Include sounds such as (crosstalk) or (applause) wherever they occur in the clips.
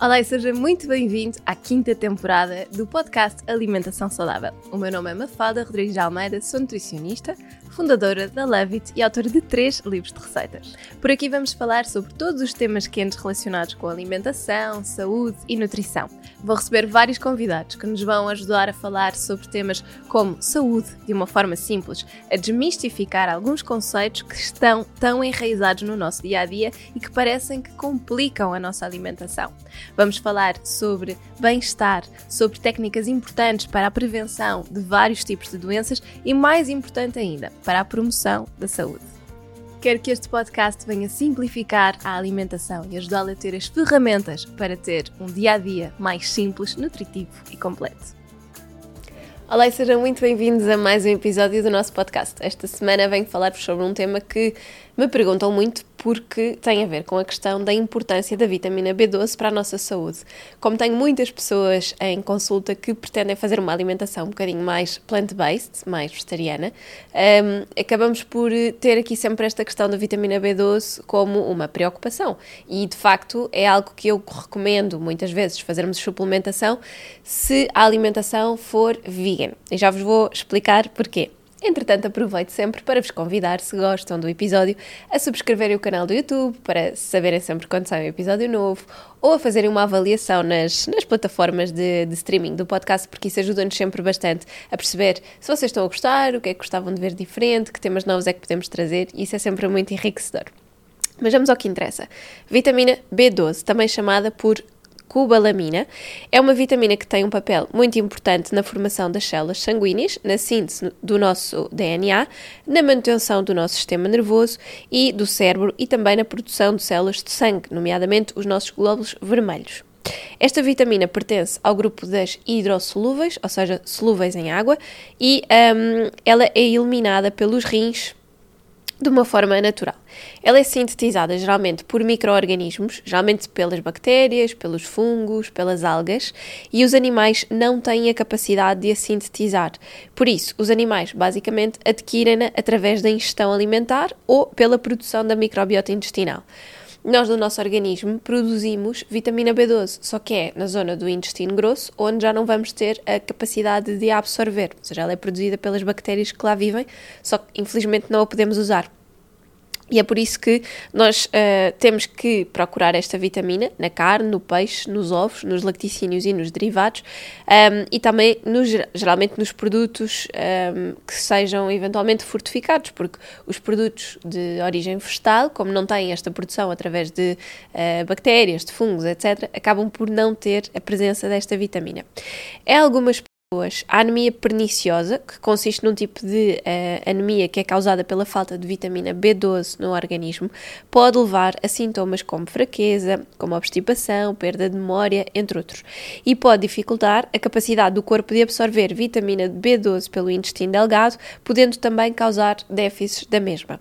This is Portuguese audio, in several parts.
Olá e seja muito bem-vindo à quinta temporada do podcast Alimentação Saudável. O meu nome é Mafalda Rodrigues de Almeida, sou nutricionista, fundadora da Levit e autora de três livros de receitas. Por aqui vamos falar sobre todos os temas quentes relacionados com alimentação, saúde e nutrição. Vou receber vários convidados que nos vão ajudar a falar sobre temas como saúde de uma forma simples, a desmistificar alguns conceitos que estão tão enraizados no nosso dia a dia e que parecem que complicam a nossa alimentação. Vamos falar sobre bem-estar, sobre técnicas importantes para a prevenção de vários tipos de doenças e, mais importante ainda, para a promoção da saúde. Quero que este podcast venha simplificar a alimentação e ajudá-la a ter as ferramentas para ter um dia a dia mais simples, nutritivo e completo. Olá e sejam muito bem-vindos a mais um episódio do nosso podcast. Esta semana venho falar-vos sobre um tema que me perguntam muito porque tem a ver com a questão da importância da vitamina B12 para a nossa saúde. Como tenho muitas pessoas em consulta que pretendem fazer uma alimentação um bocadinho mais plant-based, mais vegetariana, um, acabamos por ter aqui sempre esta questão da vitamina B12 como uma preocupação. E de facto é algo que eu recomendo muitas vezes fazermos suplementação se a alimentação for vegan. E já vos vou explicar porquê. Entretanto, aproveito sempre para vos convidar, se gostam do episódio, a subscreverem o canal do YouTube para saberem sempre quando sai um episódio novo ou a fazerem uma avaliação nas, nas plataformas de, de streaming do podcast, porque isso ajuda-nos sempre bastante a perceber se vocês estão a gostar, o que é que gostavam de ver diferente, que temas novos é que podemos trazer, e isso é sempre muito enriquecedor. Mas vamos ao que interessa. Vitamina B12, também chamada por cobalamina, é uma vitamina que tem um papel muito importante na formação das células sanguíneas, na síntese do nosso DNA, na manutenção do nosso sistema nervoso e do cérebro e também na produção de células de sangue, nomeadamente os nossos glóbulos vermelhos. Esta vitamina pertence ao grupo das hidrossolúveis, ou seja, solúveis em água, e um, ela é eliminada pelos rins de uma forma natural. Ela é sintetizada geralmente por micro-organismos, geralmente pelas bactérias, pelos fungos, pelas algas, e os animais não têm a capacidade de a sintetizar. Por isso, os animais basicamente adquirem-na através da ingestão alimentar ou pela produção da microbiota intestinal. Nós, no nosso organismo, produzimos vitamina B12, só que é na zona do intestino grosso, onde já não vamos ter a capacidade de a absorver. Ou seja, ela é produzida pelas bactérias que lá vivem, só que infelizmente não a podemos usar. E é por isso que nós uh, temos que procurar esta vitamina na carne, no peixe, nos ovos, nos lacticínios e nos derivados um, ehm, e também nos, geralmente nos produtos um, ehm, que sejam eventualmente fortificados, porque os produtos de origem vegetal, como não têm esta produção através de uh, bactérias, de fungos, etc., acabam por não ter a presença desta vitamina. É algumas a anemia perniciosa, que consiste num tipo de uh, anemia que é causada pela falta de vitamina B12 no organismo, pode levar a sintomas como fraqueza, como obstipação, perda de memória, entre outros, e pode dificultar a capacidade do corpo de absorver vitamina B12 pelo intestino delgado, podendo também causar déficits da mesma.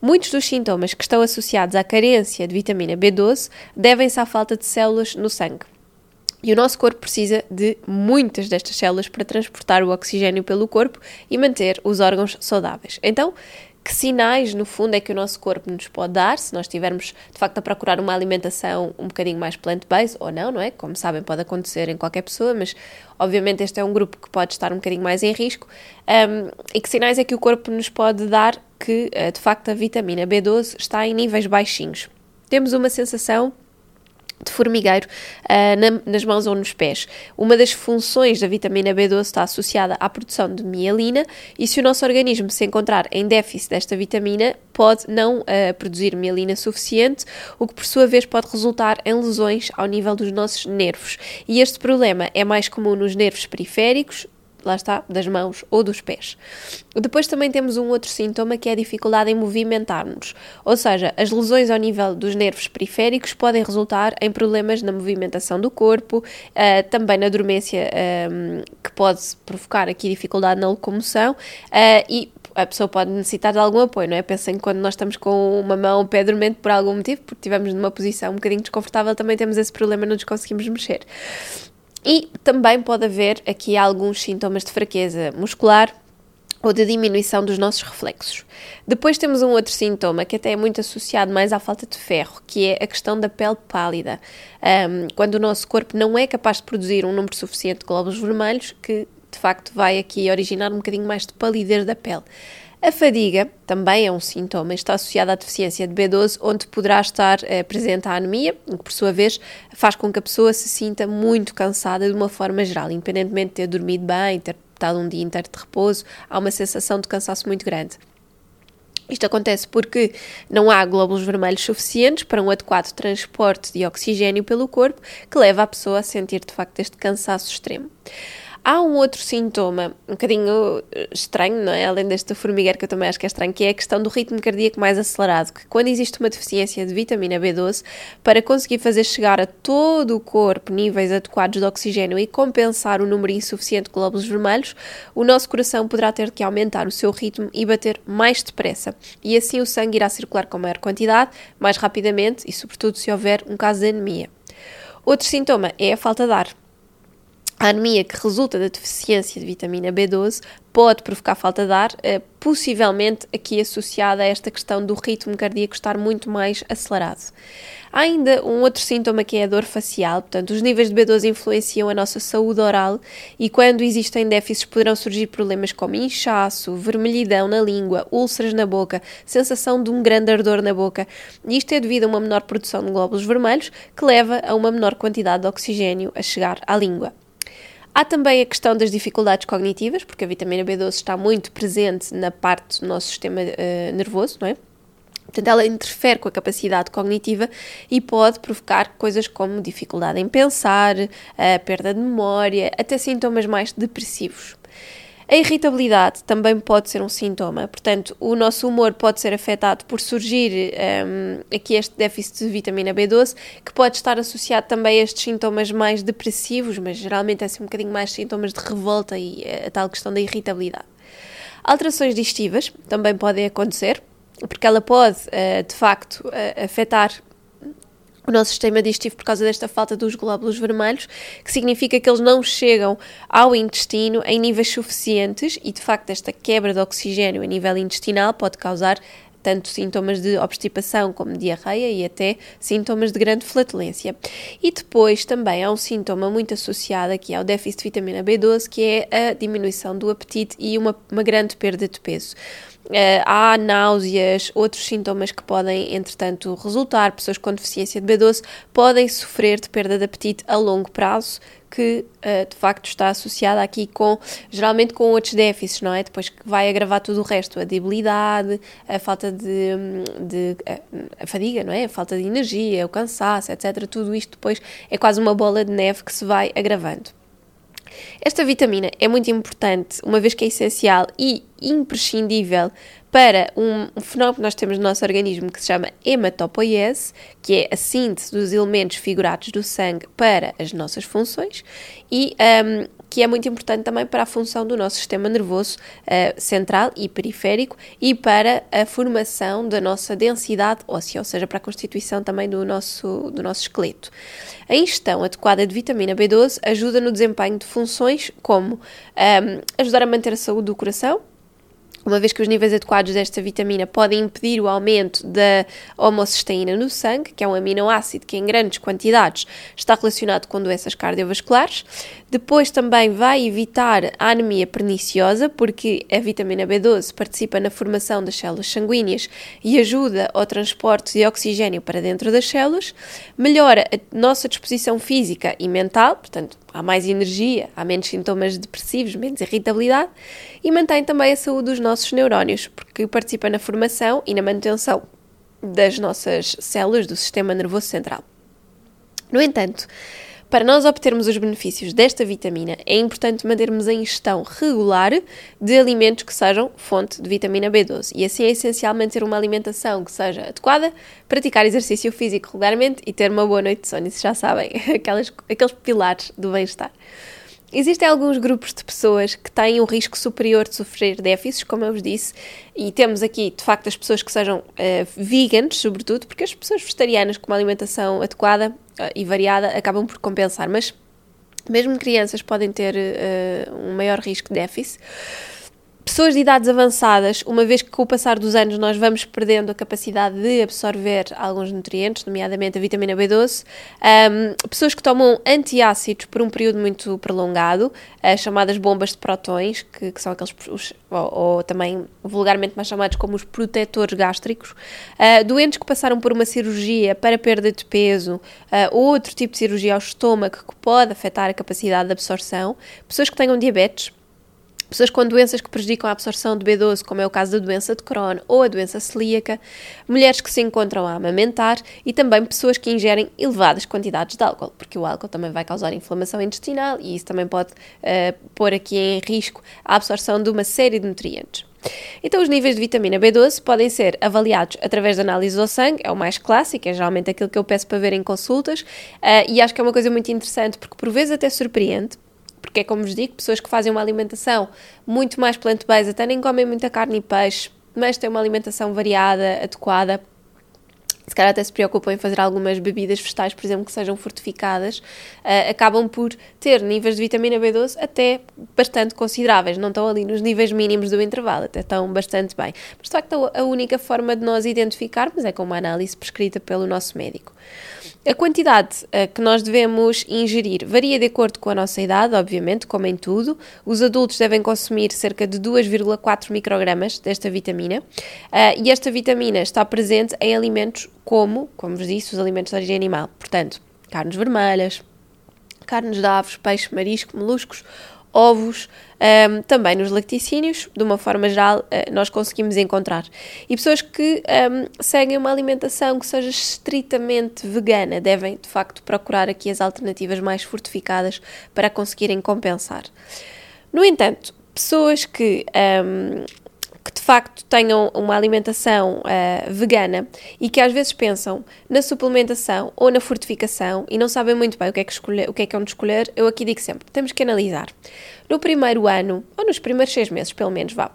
Muitos dos sintomas que estão associados à carência de vitamina B12 devem-se à falta de células no sangue. E o nosso corpo precisa de muitas destas células para transportar o oxigênio pelo corpo e manter os órgãos saudáveis. Então, que sinais, no fundo, é que o nosso corpo nos pode dar se nós estivermos, de facto, a procurar uma alimentação um bocadinho mais plant-based ou não, não é? Como sabem, pode acontecer em qualquer pessoa, mas obviamente este é um grupo que pode estar um bocadinho mais em risco. Um, e que sinais é que o corpo nos pode dar que, eh, de facto, a vitamina B12 está em níveis baixinhos? Temos uma sensação de formigueiro uh, na, nas mãos ou nos pés. Uma das funções da vitamina B12 está associada à produção de mielina e se o nosso organismo se encontrar em déficit desta vitamina, pode não uh, produzir mielina suficiente, o que por sua vez pode resultar em lesões ao nível dos nossos nervos. E este problema é mais comum nos nervos periféricos, lá está, das mãos ou dos pés. Depois também temos um outro sintoma que é a dificuldade em movimentar-nos, ou seja, as lesões ao nível dos nervos periféricos podem resultar em problemas na movimentação do corpo, uh, também na dormência um, que pode provocar aqui dificuldade na locomoção uh, e a pessoa pode necessitar de algum apoio, não é? Pensem que quando nós estamos com uma mão o pé dormente por algum motivo, porque estivemos numa posição um bocadinho desconfortável, também temos esse problema, não nos conseguimos mexer. E também pode haver aqui alguns sintomas de fraqueza muscular, ou de diminuição dos nossos reflexos. Depois temos um outro sintoma que até é muito associado mais à falta de ferro, que é a questão da pele pálida. Um, quando o nosso corpo não é capaz de produzir um número suficiente de glóbulos vermelhos, que de facto vai aqui originar um bocadinho mais de palidez da pele. A fadiga também é um sintoma, está associada à deficiência de B12, onde poderá estar eh, presente a anemia, o que por sua vez faz com que a pessoa se sinta muito cansada de uma forma geral, independentemente de ter dormido bem, ter estado um dia inteiro de repouso, há uma sensação de cansaço muito grande. Isto acontece porque não há glóbulos vermelhos suficientes para um adequado transporte de oxigênio pelo corpo, que leva a pessoa a sentir de facto este cansaço extremo. Há um outro sintoma, um bocadinho eh, estranho, não é? Além deste formigueiro que eu também acho que é estranho, que é a questão do ritmo cardíaco mais acelerado, que quando existe uma deficiência de vitamina B12, para conseguir fazer chegar a todo o corpo níveis adequados de oxigênio e compensar o número insuficiente de glóbulos vermelhos, o nosso coração poderá ter que aumentar o seu ritmo e bater mais depressa. E assim o sangue irá circular com maior quantidade, mais rapidamente e, sobretudo, se houver um caso de anemia. Outro sintoma é a falta de ar. A anemia que resulta da deficiência de vitamina B12 pode provocar falta de ar, eh, possivelmente aqui associada a esta questão do ritmo cardíaco estar muito mais acelerado. Há ainda um outro sintoma que é a dor facial, portanto, os níveis de B12 influenciam a nossa saúde oral e quando existem déficits poderão surgir problemas como inchaço, vermelhidão na língua, úlceras na boca, sensação de um grande ardor na boca. E isto é devido a uma menor produção de glóbulos vermelhos que leva a uma menor quantidade de oxigênio a chegar à língua. Há também a questão das dificuldades cognitivas, porque a vitamina B12 está muito presente na parte do nosso sistema uh, nervoso, não é? Portanto, ela interfere com a capacidade cognitiva e pode provocar coisas como dificuldade em pensar, a perda de memória, até sintomas mais depressivos. A irritabilidade também pode ser um sintoma, portanto, o nosso humor pode ser afetado por surgir um, aqui este déficit de vitamina B12, que pode estar associado também a estes sintomas mais depressivos, mas geralmente é assim um bocadinho mais sintomas de revolta e a tal questão da irritabilidade. Alterações digestivas também podem acontecer, porque ela pode, uh, de facto, uh, afetar o nosso sistema digestivo por causa desta falta dos glóbulos vermelhos, que significa que eles não chegam ao intestino em níveis suficientes e, de facto, esta quebra de oxigênio a nível intestinal pode causar tanto sintomas de obstipação como diarreia e até sintomas de grande flatulência. E depois também há um sintoma muito associado aqui ao déficit de vitamina B12, que é a diminuição do apetite e uma, uma grande perda de peso. Uh, há náuseas, outros sintomas que podem, entretanto, resultar. Pessoas com deficiência de B12 podem sofrer de perda de apetite a longo prazo, que uh, de facto está associada aqui com, geralmente com outros déficits, não é? Depois que vai agravar tudo o resto, a debilidade, a falta de, de a, a fadiga, não é? A falta de energia, o cansaço, etc. Tudo isto depois é quase uma bola de neve que se vai agravando. Esta vitamina é muito importante, uma vez que é essencial e imprescindível para um, fenómeno que nós temos no nosso organismo que se chama hematopoiese, que é a síntese dos elementos figurados do sangue para as nossas funções, e um, que é muito importante também para a função do nosso sistema nervoso uh, central e periférico e para a formação da nossa densidade óssea, ou seja, para a constituição também do nosso, do nosso esqueleto. A ingestão adequada de vitamina B12 ajuda no desempenho de funções como um, ajudar a manter a saúde do coração, uma vez que os níveis adequados desta vitamina podem impedir o aumento da homocisteína no sangue, que é um aminoácido que em grandes quantidades está relacionado com doenças cardiovasculares. Depois também vai evitar a anemia perniciosa, porque a vitamina B12 participa na formação das células sanguíneas e ajuda ao transporte de oxigênio para dentro das células. Melhora a nossa disposição física e mental, portanto, há mais energia, há menos sintomas depressivos, menos irritabilidade e mantém também a saúde dos nossos neurónios, porque participa na formação e na manutenção das nossas células do sistema nervoso central. No entanto, para nós obtermos os benefícios desta vitamina, é importante mantermos a ingestão regular de alimentos que sejam fonte de vitamina B12. E assim é essencial manter uma alimentação que seja adequada, praticar exercício físico regularmente e ter uma boa noite de sono. Isso já sabem, (laughs) aquelas, aqueles pilares do bem-estar. Existem alguns grupos de pessoas que têm um risco superior de sofrer déficits, como eu vos disse, e temos aqui, de facto, as pessoas que sejam uh, veganas, sobretudo, porque as pessoas vegetarianas com uma alimentação adequada uh, e variada acabam por compensar, mas mesmo crianças podem ter uh, um maior risco de déficit. Pessoas de idades avançadas, uma vez que com o passar dos anos nós vamos perdendo a capacidade de absorver alguns nutrientes, nomeadamente a vitamina B12, um, pessoas que tomam antiácidos por um período muito prolongado, as chamadas bombas de protões, que, que são aqueles, os, ou, ou, também vulgarmente mais chamados como os protetores gástricos, uh, doentes que passaram por uma cirurgia para perda de peso, uh, outro tipo de cirurgia ao estômago que pode afetar a capacidade de absorção, pessoas que tenham diabetes, Pessoas com doenças que prejudicam a absorção de B12, como é o caso da doença de Crohn ou a doença celíaca, mulheres que se encontram a amamentar e também pessoas que ingerem elevadas quantidades de álcool, porque o álcool também vai causar inflamação intestinal e isso também pode uh, pôr aqui em risco a absorção de uma série de nutrientes. Então, os níveis de vitamina B12 podem ser avaliados através de análise do sangue, é o mais clássico, é geralmente aquilo que eu peço para ver em consultas, uh, e acho que é uma coisa muito interessante porque por vezes até surpreende, porque é como vos digo, pessoas que fazem uma alimentação muito mais plant-based, até nem comem muita carne e peixe, mas têm uma alimentação variada, adequada, se calhar até se preocupam em fazer algumas bebidas vegetais, por exemplo, que sejam fortificadas, uh, acabam por ter níveis de vitamina B12 até bastante consideráveis. Não estão ali nos níveis mínimos do intervalo, até estão bastante bem. Mas de facto, a única forma de nós identificarmos é com uma análise prescrita pelo nosso médico. A quantidade uh, que nós devemos ingerir varia de acordo com a nossa idade, obviamente, como em tudo. Os adultos devem consumir cerca de 2,4 microgramas desta vitamina uh, e esta vitamina está presente em alimentos como, como vos disse, os alimentos de origem animal. Portanto, carnes vermelhas, carnes de aves, peixe, marisco, moluscos, ovos, um, também nos lacticínios, de uma forma geral, uh, nós conseguimos encontrar. E pessoas que um, seguem uma alimentação que seja estritamente vegana devem, de facto, procurar aqui as alternativas mais fortificadas para conseguirem compensar. No entanto, pessoas que um, que de facto tenham uma alimentação uh, vegana e que às vezes pensam na suplementação ou na fortificação e não sabem muito bem o que é que, escolher, o que, é que é onde escolher, eu aqui digo sempre: temos que analisar. No primeiro ano, ou nos primeiros seis meses, pelo menos, vá,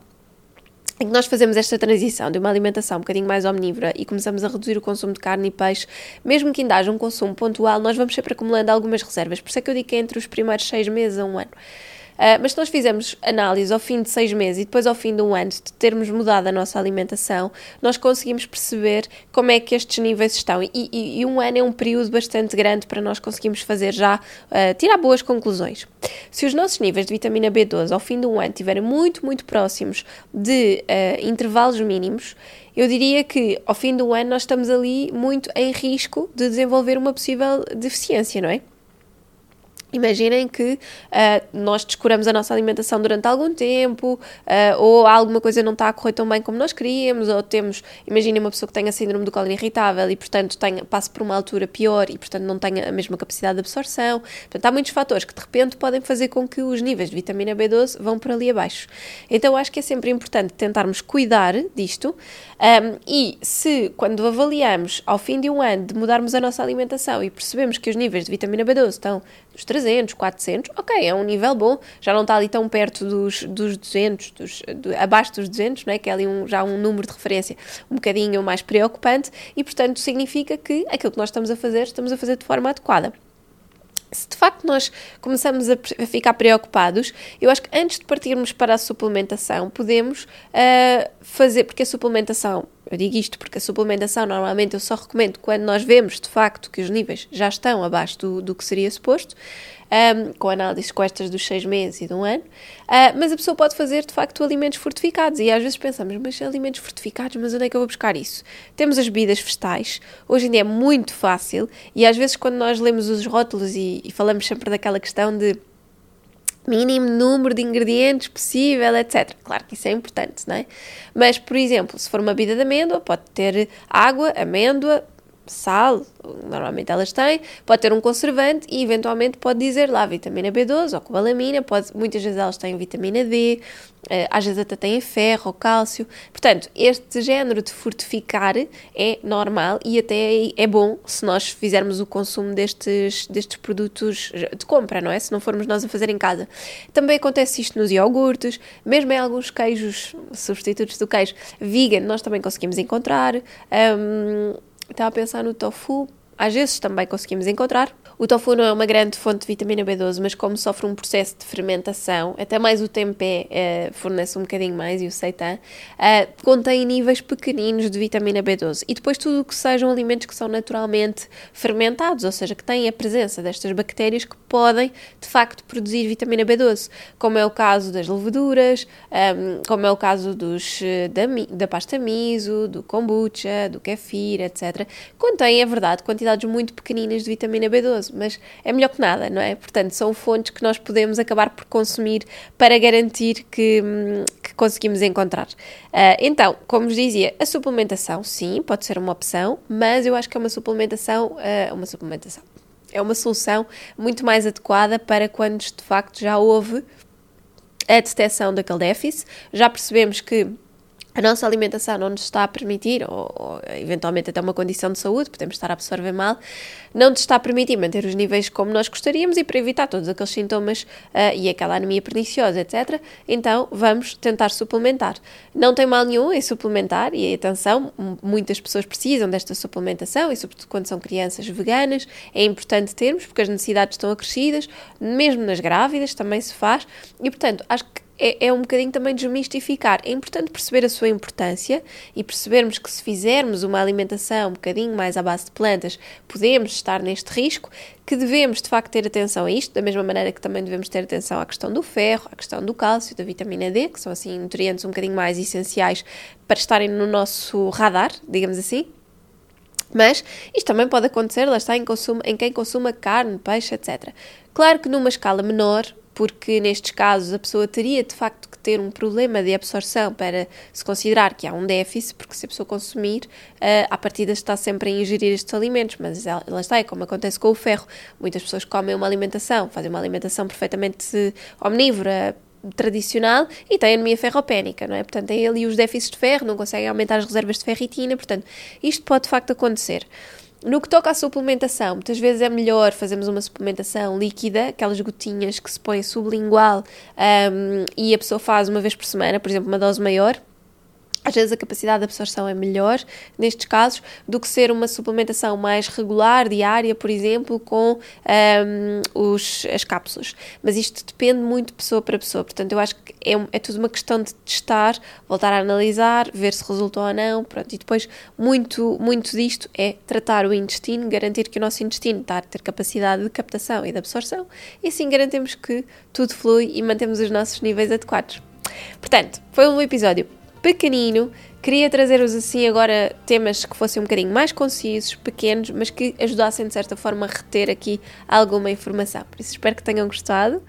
em que nós fazemos esta transição de uma alimentação um bocadinho mais omnívora e começamos a reduzir o consumo de carne e peixe, mesmo que ainda haja um consumo pontual, nós vamos sempre acumulando algumas reservas. Por isso é que eu digo que é entre os primeiros seis meses a um ano. Uh, mas se nós fizermos análise ao fim de seis meses e depois ao fim de um ano de termos mudado a nossa alimentação, nós conseguimos perceber como é que estes níveis estão. E, e, e um ano é um período bastante grande para nós conseguirmos fazer já, uh, tirar boas conclusões. Se os nossos níveis de vitamina B12 ao fim de um ano estiverem muito, muito próximos de uh, intervalos mínimos, eu diria que ao fim do ano nós estamos ali muito em risco de desenvolver uma possível deficiência, não é? Imaginem que uh, nós descuramos a nossa alimentação durante algum tempo, uh, ou alguma coisa não está a correr tão bem como nós queríamos, ou temos, imaginem uma pessoa que tenha síndrome do colo irritável e, portanto, tenha, passe por uma altura pior e, portanto, não tenha a mesma capacidade de absorção. Portanto, há muitos fatores que, de repente, podem fazer com que os níveis de vitamina B12 vão por ali abaixo. Então, acho que é sempre importante tentarmos cuidar disto um, e se, quando avaliamos, ao fim de um ano, de mudarmos a nossa alimentação e percebemos que os níveis de vitamina B12 estão nos 300, 400, ok, é um nível bom, já não está ali tão perto dos, dos 200, dos, do, abaixo dos 200, não é? que é ali um, já um número de referência um bocadinho mais preocupante e, portanto, significa que aquilo que nós estamos a fazer, estamos a fazer de forma adequada se de facto nós começamos a, ficar preocupados, eu acho que antes de partirmos para a suplementação, podemos uh, fazer, porque a suplementação, eu digo isto porque a suplementação normalmente eu só recomendo quando nós vemos de facto que os níveis já estão abaixo do, do que seria suposto, um, com análises com estas dos seis meses e de um ano, uh, mas a pessoa pode fazer de facto alimentos fortificados e às vezes pensamos, mas alimentos fortificados, mas onde é que eu vou buscar isso? Temos as bebidas vegetais, hoje em dia é muito fácil e às vezes quando nós lemos os rótulos e, e falamos sempre daquela questão de mínimo número de ingredientes possível, etc. Claro que isso é importante, não é? Mas, por exemplo, se for uma bebida de amêndoa, pode ter água, amêndoa, sal, normalmente elas têm, pode ter um conservante e eventualmente pode dizer lá vitamina B12 ou cobalamina, pode, muitas vezes elas têm vitamina D, eh, às vezes até têm ferro ou cálcio. Portanto, este género de fortificar é normal e até é bom se nós fizermos o consumo destes, destes produtos de compra, não é? Se não formos nós a fazer em casa. Também acontece isto nos iogurtes, mesmo em alguns queijos, substitutos do queijo vegan, nós também conseguimos encontrar. Um, Estava a pensar no tofu, às vezes também conseguimos encontrar. O tofu não é uma grande fonte de vitamina B12, mas como sofre um processo de fermentação, até mais o tempê uh, fornece um bocadinho mais e o seitan, uh, contém níveis pequeninos de vitamina B12. E depois tudo o que sejam alimentos que são naturalmente fermentados, ou seja, que têm a presença destas bactérias que podem, de facto, produzir vitamina B12, como é o caso das leveduras, um, como é o caso dos, eh, da, da pasta miso, do kombucha, do kefir, etc. Contém, é verdade, quantidades muito pequeninas de vitamina B12, mas é melhor que nada, não é? Portanto, são fontes que nós podemos acabar por consumir para garantir que, hum, que conseguimos encontrar. Uh, então, como vos dizia, a suplementação, sim, pode ser uma opção, mas eu acho que é uma suplementação, uh, uma suplementação, é uma solução muito mais adequada para quando de facto já houve a detecção daquele déficit, já percebemos que a nossa alimentação não nos está a permitir, ou, ou, eventualmente até uma condição de saúde, podemos estar a absorver mal, não nos está a permitir manter os níveis como nós gostaríamos e para evitar todos aqueles sintomas uh, e aquela anemia perniciosa, etc., então vamos tentar suplementar. Não tem mal nenhum em suplementar, e atenção, muitas pessoas precisam desta suplementação, e sobretudo quando são crianças veganas, é importante termos, porque as necessidades estão acrescidas, mesmo nas grávidas também se faz, e portanto, acho que é, é um bocadinho também desmistificar. É importante perceber a sua importância e percebermos que se fizermos uma alimentação um bocadinho mais à base de plantas, podemos estar neste risco, que devemos de facto ter atenção a isto, da mesma maneira que também devemos ter atenção à questão do ferro, à questão do cálcio, da vitamina D, que são assim nutrientes um bocadinho mais essenciais para estarem no nosso radar, digamos assim. Mas isto também pode acontecer, lá está, em, consumo, em quem consuma carne, peixe, etc. Claro que numa escala menor, porque nestes casos a pessoa teria de facto que ter um problema de absorção para se considerar que há um déficit, porque se a pessoa consumir, uh, à partida está sempre a ingerir estes alimentos, mas ela, está, é como acontece com o ferro. Muitas pessoas comem uma alimentação, fazem uma alimentação perfeitamente omnívora, tradicional e tem anemia ferropénica, não é? Portanto, tem ali os déficits de ferro, não conseguem aumentar as reservas de ferritina, portanto, isto pode de facto acontecer. No que toca à suplementação, muitas vezes é melhor fazermos uma suplementação líquida, aquelas gotinhas que se põem sublingual um, e a pessoa faz uma vez por semana, por exemplo, uma dose maior, às vezes a capacidade de absorção é melhor nestes casos do que ser uma suplementação mais regular, diária, por exemplo, com um, os, as cápsulas. Mas isto depende muito de pessoa para pessoa, portanto, eu acho que é, é tudo uma questão de testar, voltar a analisar, ver se resultou ou não, pronto, e depois muito, muito disto é tratar o intestino, garantir que o nosso intestino está a ter capacidade de captação e de absorção, e assim garantimos que tudo flui e mantemos os nossos níveis adequados. Portanto, foi um episódio pequenino. Queria trazer-vos assim agora temas que fossem um bocadinho mais concisos, pequenos, mas que ajudassem de certa forma a reter aqui alguma informação. Por isso espero que tenham gostado.